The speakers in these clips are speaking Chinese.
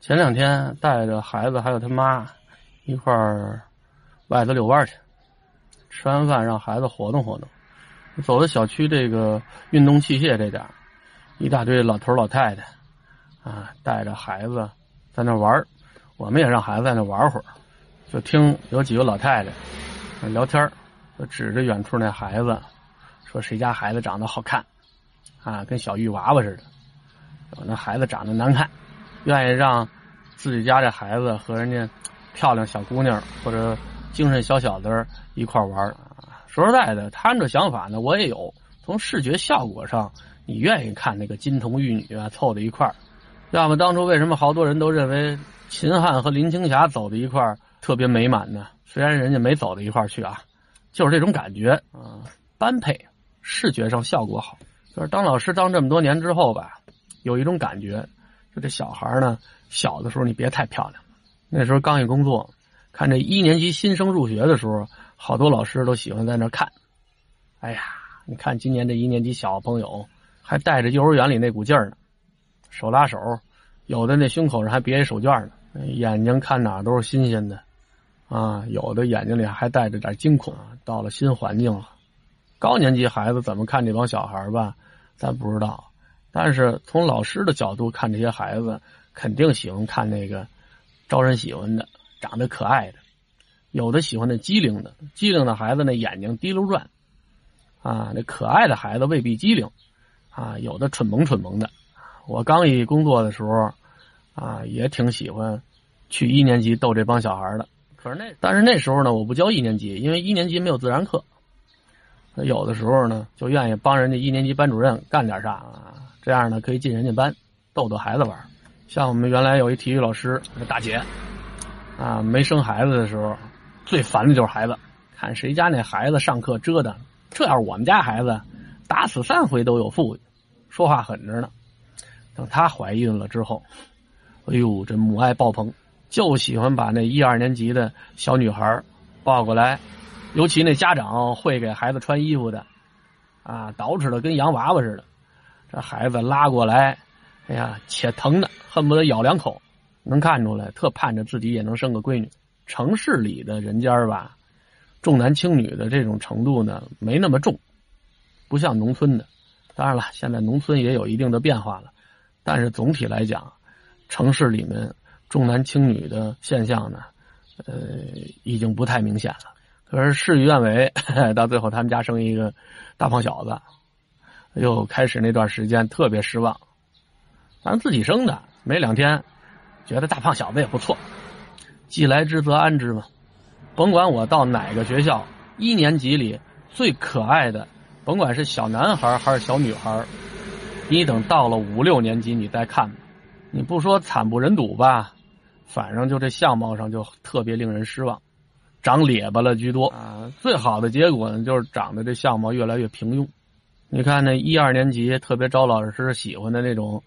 前两天带着孩子还有他妈一块儿外头遛弯去，吃完饭让孩子活动活动。走到小区这个运动器械这点一大堆老头老太太啊，带着孩子在那玩我们也让孩子在那玩会儿，就听有几个老太太聊天就指着远处那孩子说：“谁家孩子长得好看啊，跟小玉娃娃似的。”有那孩子长得难看。愿意让自己家这孩子和人家漂亮小姑娘或者精神小小子一块玩说实在的，他们这想法呢，我也有。从视觉效果上，你愿意看那个金童玉女啊凑在一块儿？要么当初为什么好多人都认为秦汉和林青霞走在一块儿特别美满呢？虽然人家没走到一块儿去啊，就是这种感觉啊，般配，视觉上效果好。就是当老师当这么多年之后吧，有一种感觉。这小孩呢，小的时候你别太漂亮。那时候刚一工作，看这一年级新生入学的时候，好多老师都喜欢在那看。哎呀，你看今年这一年级小朋友还带着幼儿园里那股劲儿呢，手拉手，有的那胸口上还别一手绢呢，眼睛看哪都是新鲜的，啊，有的眼睛里还带着点惊恐。到了新环境了，高年级孩子怎么看这帮小孩吧，咱不知道。但是从老师的角度看，这些孩子肯定喜欢看那个招人喜欢的、长得可爱的。有的喜欢那机灵的，机灵的孩子那眼睛滴溜转，啊，那可爱的孩子未必机灵，啊，有的蠢萌蠢萌的。我刚一工作的时候，啊，也挺喜欢去一年级逗这帮小孩的。可是那但是那时候呢，我不教一年级，因为一年级没有自然课。有的时候呢，就愿意帮人家一年级班主任干点啥啊。这样呢，可以进人家班，逗逗孩子玩。像我们原来有一体育老师，大姐，啊，没生孩子的时候，最烦的就是孩子。看谁家那孩子上课折腾，这要是我们家孩子，打死三回都有富裕，说话狠着呢。等她怀孕了之后，哎呦，这母爱爆棚，就喜欢把那一二年级的小女孩抱过来，尤其那家长会给孩子穿衣服的，啊，捯饬的跟洋娃娃似的。这孩子拉过来，哎呀，且疼的，恨不得咬两口。能看出来，特盼着自己也能生个闺女。城市里的人家吧，重男轻女的这种程度呢，没那么重，不像农村的。当然了，现在农村也有一定的变化了，但是总体来讲，城市里面重男轻女的现象呢，呃，已经不太明显了。可是事与愿违，到最后他们家生一个大胖小子。又开始那段时间特别失望，反正自己生的没两天，觉得大胖小子也不错，既来之则安之嘛。甭管我到哪个学校，一年级里最可爱的，甭管是小男孩还是小女孩，你等到了五六年级你再看，你不说惨不忍睹吧，反正就这相貌上就特别令人失望，长咧巴了居多啊。最好的结果呢，就是长得这相貌越来越平庸。你看那一二年级特别招老师喜欢的那种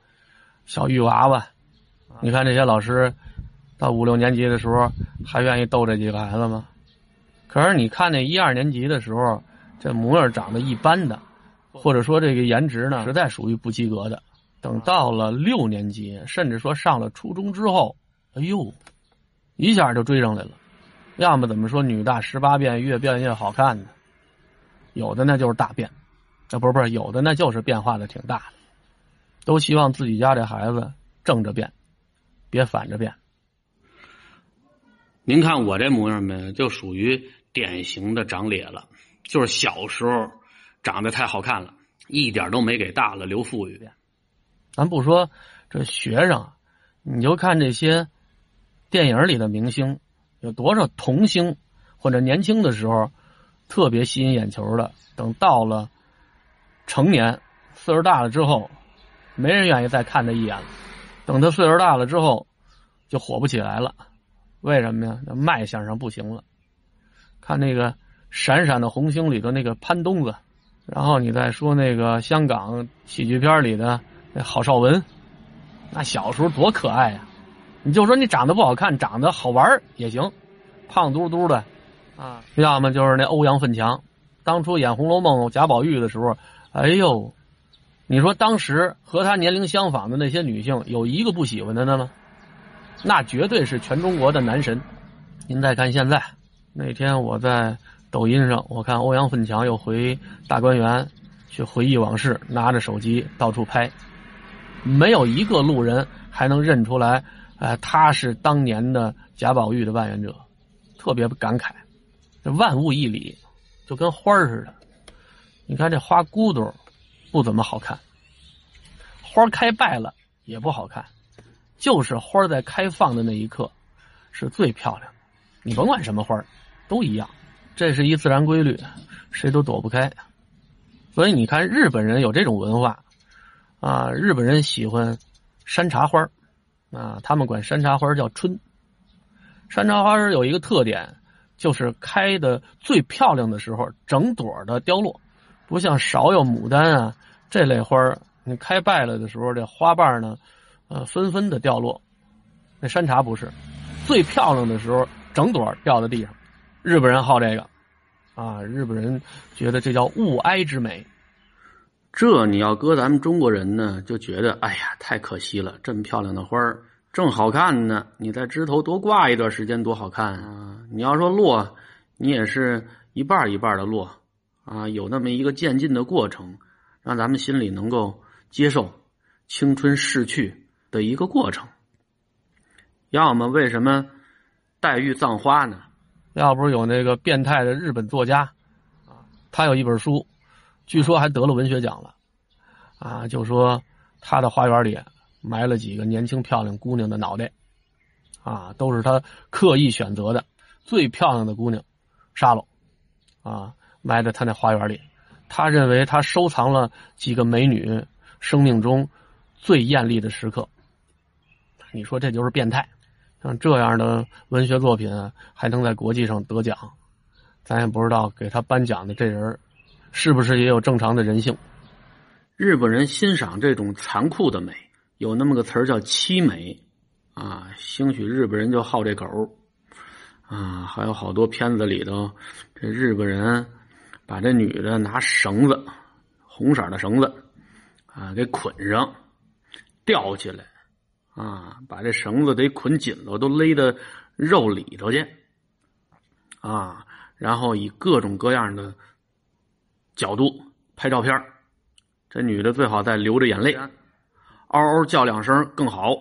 小玉娃娃，你看这些老师到五六年级的时候还愿意逗这几个孩子吗？可是你看那一二年级的时候，这模样长得一般的，或者说这个颜值呢，实在属于不及格的。等到了六年级，甚至说上了初中之后，哎呦，一下就追上来了。要么怎么说女大十八变，越变越好看呢？有的那就是大变。啊，不是不是，有的那就是变化的挺大的，都希望自己家这孩子正着变，别反着变。您看我这模样没，就属于典型的长咧了，就是小时候长得太好看了，一点都没给大了留富裕。咱不说这学生，你就看这些电影里的明星，有多少童星或者年轻的时候特别吸引眼球的，等到了。成年，岁数大了之后，没人愿意再看他一眼了。等他岁数大了之后，就火不起来了。为什么呀？那卖相上不行了。看那个《闪闪的红星》里头那个潘冬子，然后你再说那个香港喜剧片里的那郝邵文，那小时候多可爱呀！你就说你长得不好看，长得好玩也行，胖嘟嘟的啊。要么就是那欧阳奋强，当初演《红楼梦》贾宝玉的时候。哎呦，你说当时和他年龄相仿的那些女性，有一个不喜欢他的吗？那绝对是全中国的男神。您再看现在，那天我在抖音上，我看欧阳奋强又回大观园去回忆往事，拿着手机到处拍，没有一个路人还能认出来，哎，他是当年的贾宝玉的万元者，特别感慨。这万物一理，就跟花似的。你看这花骨朵不怎么好看，花开败了也不好看，就是花在开放的那一刻是最漂亮。你甭管什么花都一样，这是一自然规律，谁都躲不开。所以你看，日本人有这种文化啊，日本人喜欢山茶花啊，他们管山茶花叫春。山茶花有一个特点，就是开的最漂亮的时候，整朵的凋落，不像芍药、牡丹啊这类花你开败了的时候，这花瓣呢，呃，纷纷的掉落。那山茶不是，最漂亮的时候。整朵掉在地上，日本人好这个，啊，日本人觉得这叫物哀之美。这你要搁咱们中国人呢，就觉得哎呀，太可惜了，这么漂亮的花儿，正好看呢，你在枝头多挂一段时间多好看啊！你要说落，你也是一半一半的落，啊，有那么一个渐进的过程，让咱们心里能够接受青春逝去的一个过程。要么为什么？黛玉葬花呢？要不是有那个变态的日本作家，啊，他有一本书，据说还得了文学奖了，啊，就说他的花园里埋了几个年轻漂亮姑娘的脑袋，啊，都是他刻意选择的最漂亮的姑娘，杀了，啊，埋在他那花园里。他认为他收藏了几个美女生命中最艳丽的时刻。你说这就是变态？像这样的文学作品还能在国际上得奖，咱也不知道给他颁奖的这人是不是也有正常的人性。日本人欣赏这种残酷的美，有那么个词儿叫凄美啊。兴许日本人就好这口啊。还有好多片子里头，这日本人把这女的拿绳子，红色的绳子啊给捆上，吊起来。啊，把这绳子得捆紧了，都勒到肉里头去。啊，然后以各种各样的角度拍照片这女的最好再流着眼泪，嗷嗷叫两声更好。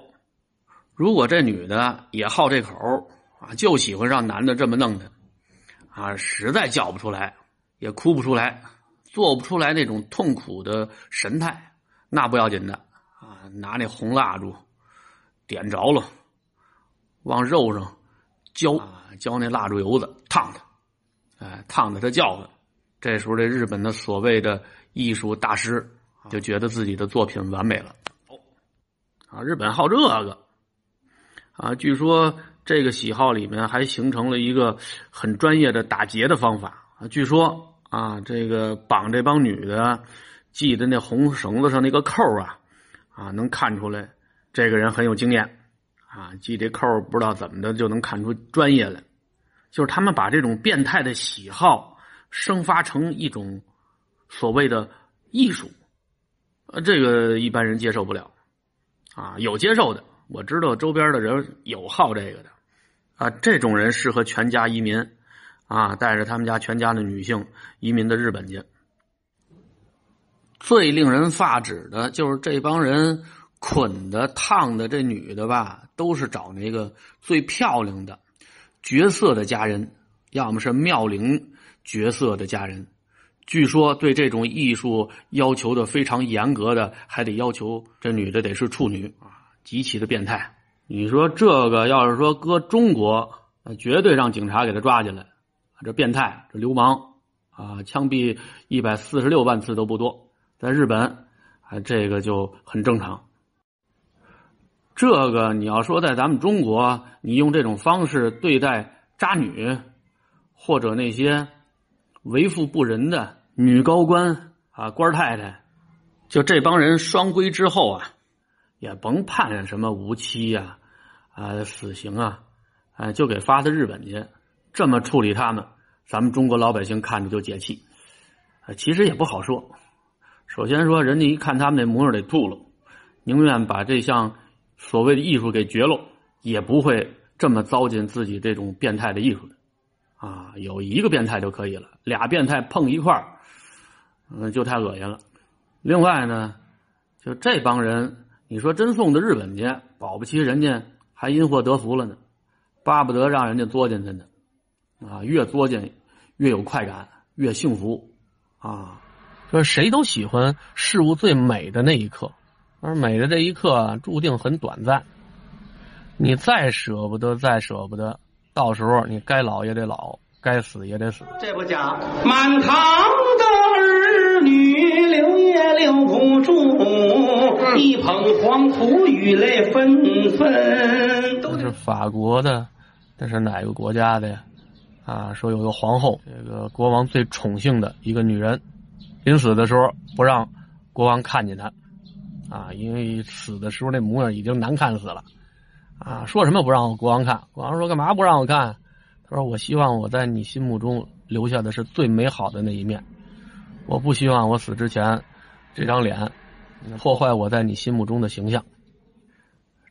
如果这女的也好这口啊，就喜欢让男的这么弄她，啊，实在叫不出来，也哭不出来，做不出来那种痛苦的神态，那不要紧的啊，拿那红蜡烛。点着了，往肉上浇浇那蜡烛油子，烫它，哎，烫的他叫唤。这时候，这日本的所谓的艺术大师就觉得自己的作品完美了。哦，啊，日本好这个啊，据说这个喜好里面还形成了一个很专业的打劫的方法啊。据说啊，这个绑这帮女的系的那红绳子上那个扣啊，啊，能看出来。这个人很有经验，啊，系这扣不知道怎么的就能看出专业来，就是他们把这种变态的喜好生发成一种所谓的艺术，呃，这个一般人接受不了，啊，有接受的，我知道周边的人有好这个的，啊，这种人适合全家移民，啊，带着他们家全家的女性移民到日本去。最令人发指的就是这帮人。捆的、烫的，这女的吧，都是找那个最漂亮的绝色的佳人，要么是妙龄绝色的家人。据说对这种艺术要求的非常严格的，还得要求这女的得是处女啊，极其的变态。你说这个要是说搁中国，绝对让警察给他抓进来。这变态，这流氓啊，枪毙一百四十六万次都不多。在日本，啊，这个就很正常。这个你要说在咱们中国，你用这种方式对待渣女，或者那些为富不仁的女高官啊、官太太，就这帮人双规之后啊，也甭判什么无期呀、啊死刑啊，哎，就给发到日本去，这么处理他们，咱们中国老百姓看着就解气。其实也不好说。首先说，人家一看他们那模样得吐了，宁愿把这项。所谓的艺术给绝了，也不会这么糟践自己这种变态的艺术的。啊，有一个变态就可以了，俩变态碰一块儿，嗯，就太恶心了。另外呢，就这帮人，你说真送到日本去，保不齐人家还因祸得福了呢，巴不得让人家作践他呢。啊，越作践越有快感，越幸福。啊，说谁都喜欢事物最美的那一刻，而美的这一刻注定很短暂。你再舍不得，再舍不得。到时候你该老也得老，该死也得死。这不讲满堂的儿女留也留不住，一捧黄土雨泪纷纷。这是法国的，这是哪个国家的呀？啊，说有个皇后，这个国王最宠幸的一个女人，临死的时候不让国王看见她，啊，因为死的时候那模样已经难看死了。啊，说什么不让我国王看？国王说：“干嘛不让我看？”他说：“我希望我在你心目中留下的是最美好的那一面，我不希望我死之前这张脸破坏我在你心目中的形象。”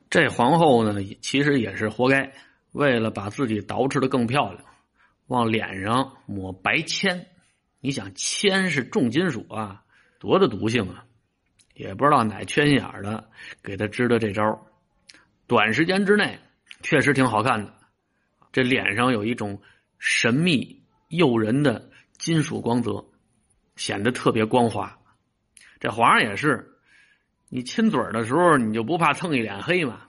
这皇后呢，其实也是活该，为了把自己捯饬的更漂亮，往脸上抹白铅。你想，铅是重金属啊，多大毒性啊！也不知道哪缺心眼的给他支的这招。短时间之内，确实挺好看的。这脸上有一种神秘诱人的金属光泽，显得特别光滑。这皇上也是，你亲嘴的时候，你就不怕蹭一脸黑吗？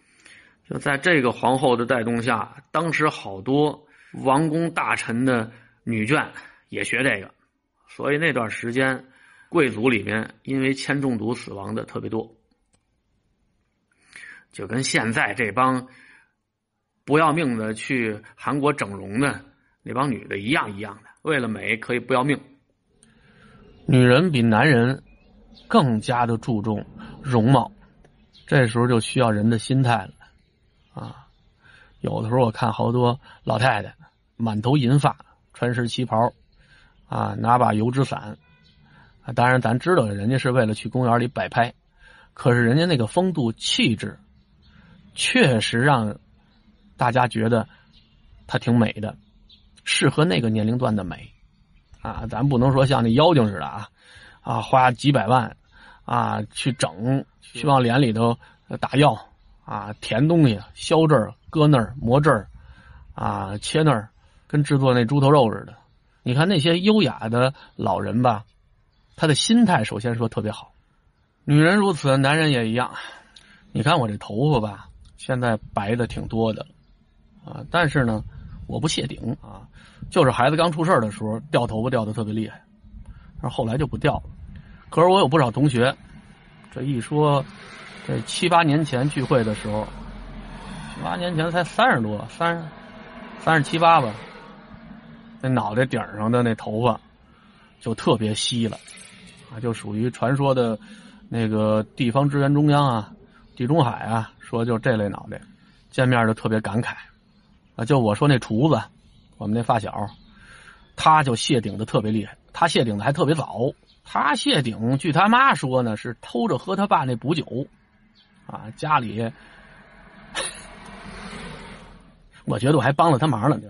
就在这个皇后的带动下，当时好多王公大臣的女眷也学这个，所以那段时间，贵族里面因为铅中毒死亡的特别多。就跟现在这帮不要命的去韩国整容的那帮女的一样一样的，为了美可以不要命。女人比男人更加的注重容貌，这时候就需要人的心态了啊！有的时候我看好多老太太满头银发，穿身旗袍啊，拿把油纸伞，当然咱知道人家是为了去公园里摆拍，可是人家那个风度气质。确实让大家觉得她挺美的，适合那个年龄段的美啊！咱不能说像那妖精似的啊啊，花几百万啊去整，去往脸里头打药啊，填东西，削这儿，搁那儿，磨这儿啊，切那儿，跟制作那猪头肉似的。你看那些优雅的老人吧，他的心态首先说特别好。女人如此，男人也一样。你看我这头发吧。现在白的挺多的，啊，但是呢，我不谢顶啊，就是孩子刚出事的时候掉头发掉的特别厉害，但是后来就不掉了。可是我有不少同学，这一说，这七八年前聚会的时候，七八年前才三十多，三十三十七八吧，那脑袋顶上的那头发就特别稀了，啊，就属于传说的那个地方支援中央啊，地中海啊。说就这类脑袋，见面就特别感慨，啊，就我说那厨子，我们那发小，他就谢顶的特别厉害，他谢顶的还特别早，他谢顶，据他妈说呢，是偷着喝他爸那补酒，啊，家里，我觉得我还帮了他忙了，就，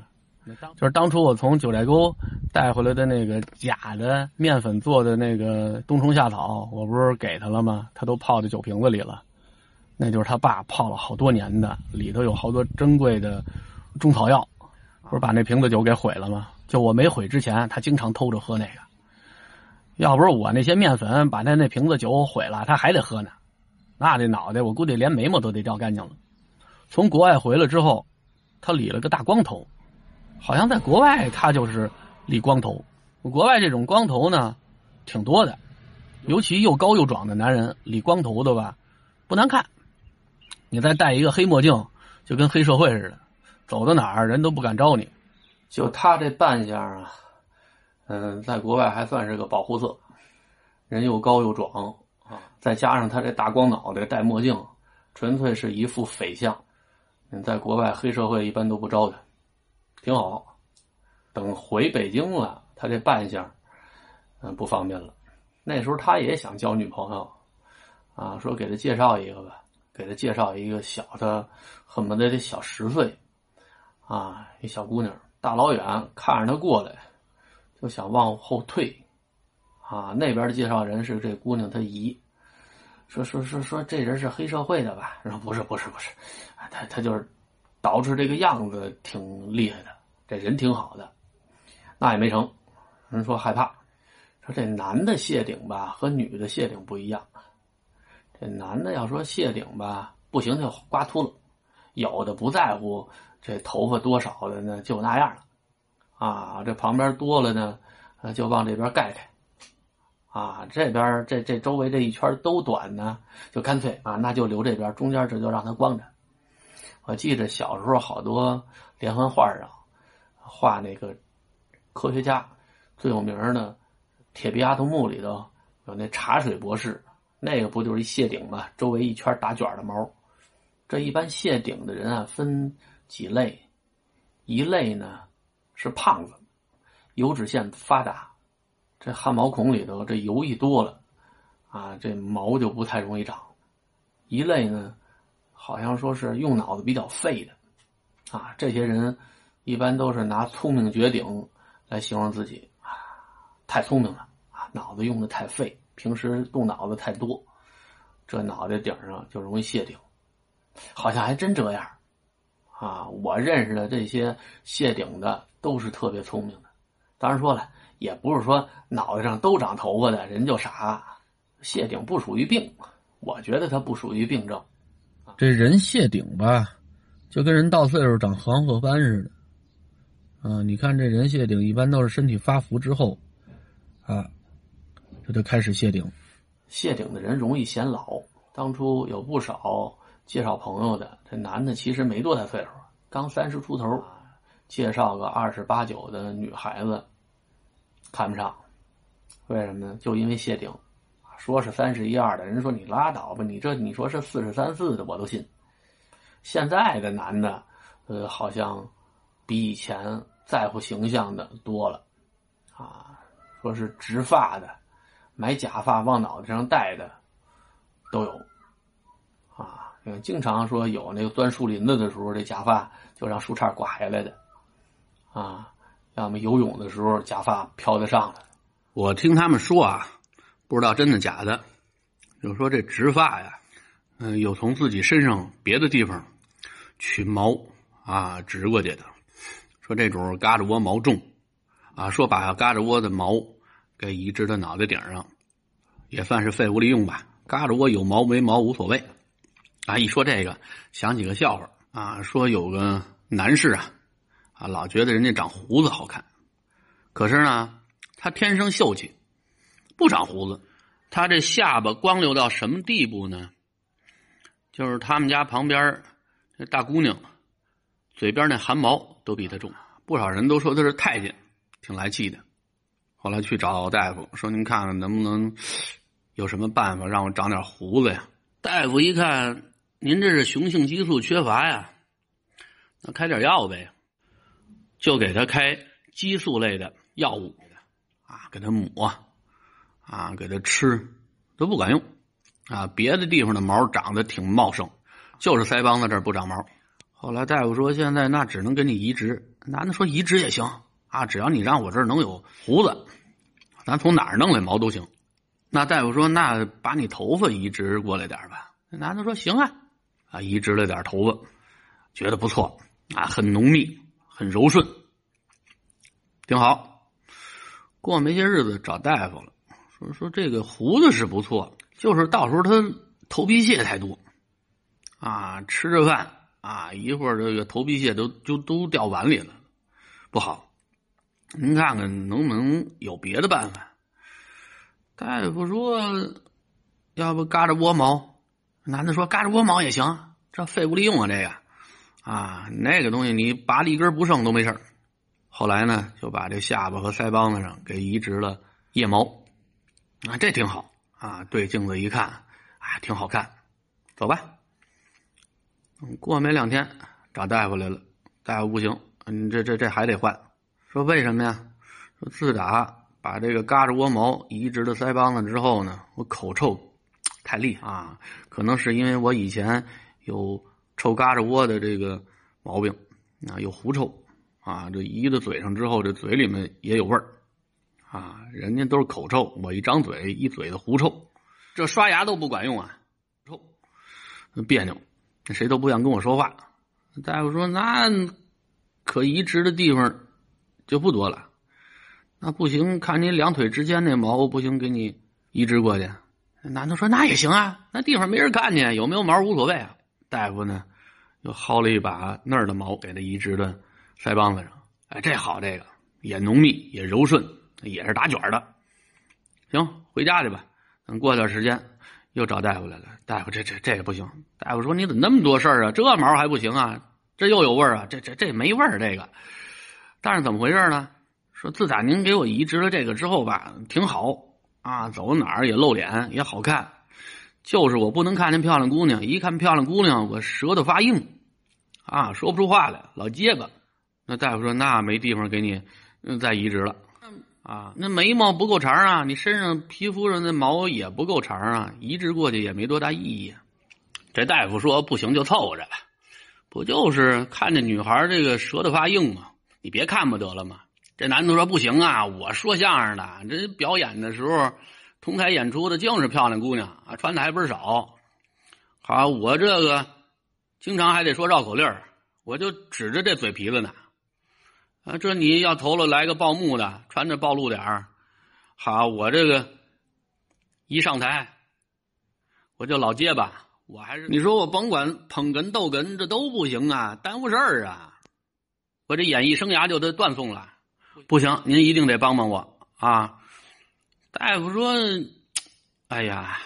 就是当初我从九寨沟带回来的那个假的面粉做的那个冬虫夏草，我不是给他了吗？他都泡在酒瓶子里了。那就是他爸泡了好多年的，里头有好多珍贵的中草药，不是把那瓶子酒给毁了吗？就我没毁之前，他经常偷着喝那个。要不是我那些面粉把他那瓶子酒毁了，他还得喝呢。那这脑袋我估计连眉毛都得掉干净了。从国外回来之后，他理了个大光头，好像在国外他就是理光头。国外这种光头呢，挺多的，尤其又高又壮的男人理光头的吧，不难看。你再戴一个黑墨镜，就跟黑社会似的，走到哪儿人都不敢招你。就他这扮相啊，嗯，在国外还算是个保护色。人又高又壮啊，再加上他这大光脑袋戴墨镜，纯粹是一副匪相。你在国外黑社会一般都不招他，挺好。等回北京了，他这扮相，嗯，不方便了。那时候他也想交女朋友，啊，说给他介绍一个吧。给他介绍一个小的，恨不得得小十岁，啊，一小姑娘，大老远看着他过来，就想往后退，啊，那边的介绍人是这姑娘她姨，说说说说这人是黑社会的吧？说不是不是不是，他他就是捯饬这个样子挺厉害的，这人挺好的，那也没成，人说害怕，说这男的谢顶吧和女的谢顶不一样。这男的要说谢顶吧，不行就刮秃了，有的不在乎这头发多少的呢，就那样了，啊，这旁边多了呢，就往这边盖开，啊，这边这这周围这一圈都短呢，就干脆啊，那就留这边，中间这就让它光着。我记得小时候好多连环画上画那个科学家最有名的《铁臂阿童木》里头有那茶水博士。那个不就是一谢顶吗？周围一圈打卷的毛。这一般谢顶的人啊，分几类。一类呢是胖子，油脂腺发达，这汗毛孔里头这油一多了，啊，这毛就不太容易长。一类呢，好像说是用脑子比较废的，啊，这些人一般都是拿聪明绝顶来形容自己，啊，太聪明了，啊，脑子用的太废。平时动脑子太多，这脑袋顶上就容易谢顶，好像还真这样，啊！我认识的这些谢顶的都是特别聪明的。当然说了，也不是说脑袋上都长头发的人就傻。谢顶不属于病，我觉得它不属于病症。这人谢顶吧，就跟人到岁数长黄褐斑似的。啊，你看这人谢顶一般都是身体发福之后，啊。这就开始谢顶，谢顶的人容易显老。当初有不少介绍朋友的，这男的其实没多大岁数，刚三十出头，介绍个二十八九的女孩子，看不上。为什么呢？就因为谢顶，说是三十一二的人说你拉倒吧，你这你说是四十三四的我都信。现在的男的，呃，好像比以前在乎形象的多了，啊，说是植发的。买假发往脑袋上戴的都有，啊，经常说有那个钻树林子的时候，这假发就让树杈刮下来的，啊，要么游泳的时候假发飘得上来。我听他们说啊，不知道真的假的，就说这植发呀，嗯，有从自己身上别的地方取毛啊植过去的，说这种嘎吱窝毛重，啊，说把嘎吱窝的毛。给移植到脑袋顶上，也算是废物利用吧。嘎着窝有毛没毛无所谓。啊，一说这个，想起个笑话啊，说有个男士啊，啊，老觉得人家长胡子好看，可是呢，他天生秀气，不长胡子。他这下巴光溜到什么地步呢？就是他们家旁边那大姑娘，嘴边那汗毛都比他重。不少人都说他是太监，挺来气的。后来去找大夫，说：“您看看能不能有什么办法让我长点胡子呀？”大夫一看，您这是雄性激素缺乏呀，那开点药呗，就给他开激素类的药物，啊，给他抹，啊，给他吃，都不管用，啊，别的地方的毛长得挺茂盛，就是腮帮子这儿不长毛。后来大夫说：“现在那只能给你移植。”男的说：“移植也行。”啊，只要你让我这儿能有胡子，咱从哪儿弄来毛都行。那大夫说，那把你头发移植过来点吧。那男的说行啊，啊，移植了点头发，觉得不错啊，很浓密，很柔顺，挺好。过没些日子找大夫了，说说这个胡子是不错，就是到时候他头皮屑太多，啊，吃着饭啊，一会儿这个头皮屑都就都掉碗里了，不好。您看看能不能有别的办法？大夫说，要不嘎着窝毛？男的说嘎着窝毛也行，这废物利用啊，这个啊，那个东西你拔了一根不剩都没事后来呢，就把这下巴和腮帮子上给移植了腋毛，啊，这挺好啊。对镜子一看，啊，挺好看。走吧。过没两天找大夫来了，大夫不行，你这这这还得换。说为什么呀？说自打把这个嘎吱窝毛移植了腮帮子之后呢，我口臭太。太厉害啊！可能是因为我以前有臭嘎吱窝的这个毛病啊，有狐臭啊，这移到嘴上之后，这嘴里面也有味儿啊。人家都是口臭，我一张嘴一嘴的狐臭，这刷牙都不管用啊，臭别扭，谁都不想跟我说话。大夫说那可移植的地方就不多了。那不行，看你两腿之间那毛不行，给你移植过去。男的说那也行啊，那地方没人看见，有没有毛无所谓啊。大夫呢，又薅了一把那儿的毛，给他移植的腮帮子上。哎，这好，这个也浓密，也柔顺，也是打卷的。行，回家去吧。等过段时间又找大夫来了。大夫，这这这也不行。大夫说你怎么那么多事儿啊？这毛还不行啊？这又有味儿啊？这这这没味儿，这个。但是怎么回事呢？说自打您给我移植了这个之后吧，挺好啊，走到哪儿也露脸也好看，就是我不能看见漂亮姑娘，一看漂亮姑娘我舌头发硬，啊，说不出话来，老结巴。那大夫说那没地方给你再移植了，啊，那眉毛不够长啊，你身上皮肤上的毛也不够长啊，移植过去也没多大意义。这大夫说不行就凑合着吧，不就是看见女孩这个舌头发硬吗？你别看不得了吗？这男的说：“不行啊，我说相声的，这表演的时候，同台演出的净是漂亮姑娘啊，穿的还不少。好，我这个经常还得说绕口令我就指着这嘴皮子呢。啊，这你要投了来个报幕的，穿着暴露点儿，好，我这个一上台，我就老结巴，我还是你说我甭管捧哏逗哏，这都不行啊，耽误事儿啊，我这演艺生涯就得断送了。”不行，您一定得帮帮我啊！大夫说：“哎呀，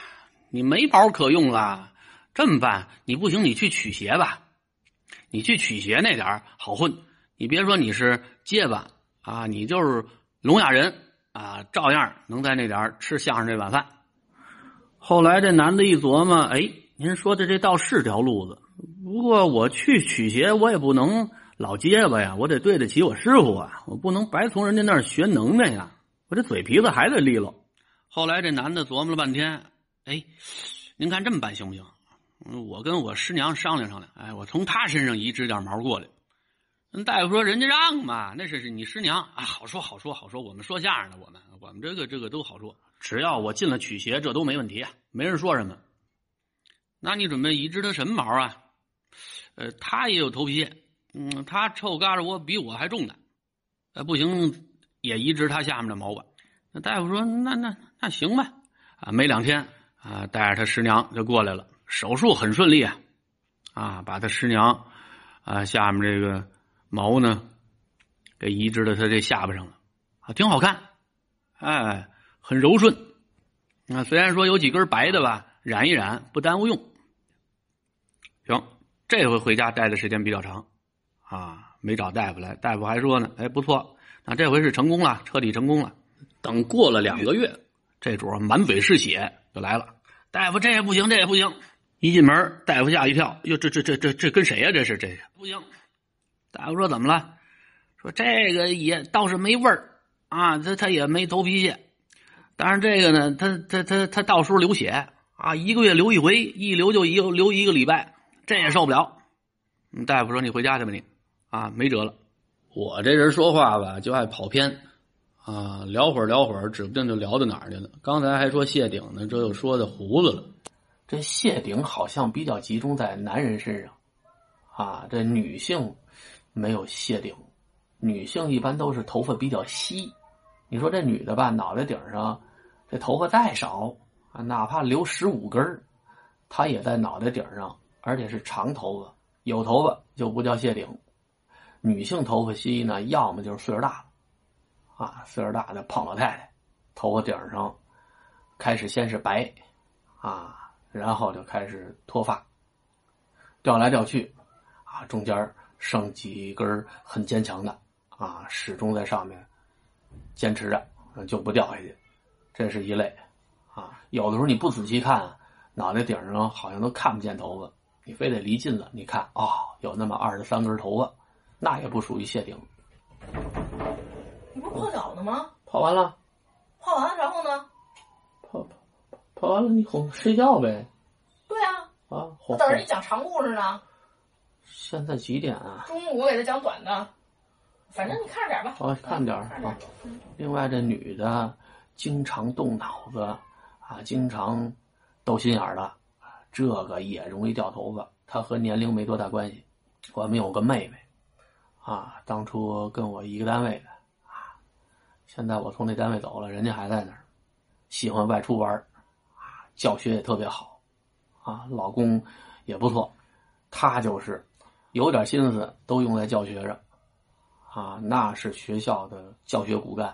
你没宝可用了，这么办？你不行，你去取鞋吧。你去取鞋那点好混。你别说你是结巴啊，你就是聋哑人啊，照样能在那点吃相声这碗饭。”后来这男的一琢磨，哎，您说的这倒是条路子。不过我去取鞋，我也不能。老结巴呀，我得对得起我师傅啊！我不能白从人家那儿学能耐呀！我这嘴皮子还得利落。后来这男的琢磨了半天，哎，您看这么办行不行？我跟我师娘商量商量，哎，我从她身上移植点毛过来。那大夫说：“人家让嘛，那是是你师娘啊，好说好说好说。我们说相声的，我们我们这个这个都好说，只要我进了曲协，这都没问题啊，没人说什么。那你准备移植他什么毛啊？呃，他也有头皮屑。”嗯，他臭嘎吱窝比我还重呢，呃，不行，也移植他下面的毛吧。那大夫说，那那那行吧。啊，没两天啊，带着他师娘就过来了，手术很顺利啊，啊，把他师娘啊下面这个毛呢给移植到他这下巴上了，啊，挺好看，哎，很柔顺。啊，虽然说有几根白的吧，染一染不耽误用。行，这回回家待的时间比较长。啊，没找大夫来，大夫还说呢，哎，不错，那这回是成功了，彻底成功了。等过了两个月，这主满嘴是血就来了。大夫，这也不行，这也不行。一进门，大夫吓一跳，哟，这这这这这跟谁呀？这是这不行。大夫说怎么了？说这个也倒是没味儿啊，他他也没头皮屑，但是这个呢，他他他他到时候流血啊，一个月流一回，一流就一流一个礼拜，这也受不了。大夫说你回家去吧，你。啊，没辙了！我这人说话吧，就爱跑偏，啊，聊会儿聊会儿，指不定就聊到哪儿去了。刚才还说谢顶呢，这又说的胡子了。这谢顶好像比较集中在男人身上，啊，这女性没有谢顶，女性一般都是头发比较稀。你说这女的吧，脑袋顶上这头发再少啊，哪怕留十五根她也在脑袋顶上，而且是长头发，有头发就不叫谢顶。女性头发稀呢，要么就是岁数大了，啊，岁数大的胖老太太，头发顶上开始先是白，啊，然后就开始脱发，掉来掉去，啊，中间剩几根很坚强的，啊，始终在上面坚持着，就不掉下去，这是一类，啊，有的时候你不仔细看，脑袋顶上好像都看不见头发，你非得离近了，你看，哦，有那么二十三根头发。那也不属于谢顶。你不是泡脚呢吗？泡完了。泡完了，然后呢？泡泡泡完了你哄睡觉呗。对啊，啊，我哄等着你讲长故事呢。现在几点啊？中午我给他讲短的，反正你看着点吧。哦看着啊点啊另外，这女的经常动脑子啊，经常斗心眼儿的，啊这个也容易掉头发。她和年龄没多大关系。我们有个妹妹，啊，当初跟我一个单位的，啊，现在我从那单位走了，人家还在那儿，喜欢外出玩啊，教学也特别好，啊，老公也不错，他就是有点心思都用在教学上。啊，那是学校的教学骨干。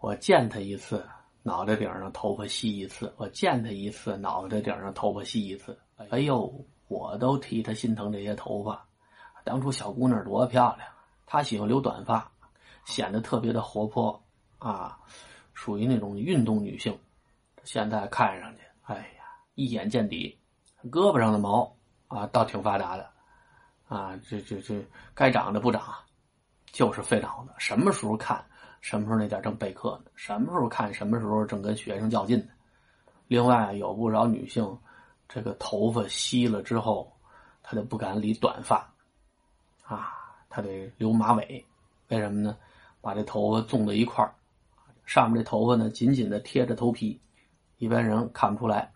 我见他一次，脑袋顶上头发稀一次；我见他一次，脑袋顶上头发稀一次。哎呦，我都替他心疼这些头发。当初小姑娘多漂亮，她喜欢留短发，显得特别的活泼啊，属于那种运动女性。现在看上去，哎呀，一眼见底，胳膊上的毛啊，倒挺发达的啊，这这这该长的不长。就是费脑子，什么时候看，什么时候那点正备课呢？什么时候看，什么时候正跟学生较劲呢？另外，有不少女性，这个头发稀了之后，她就不敢理短发，啊，他得留马尾，为什么呢？把这头发纵到一块儿，上面这头发呢紧紧的贴着头皮，一般人看不出来。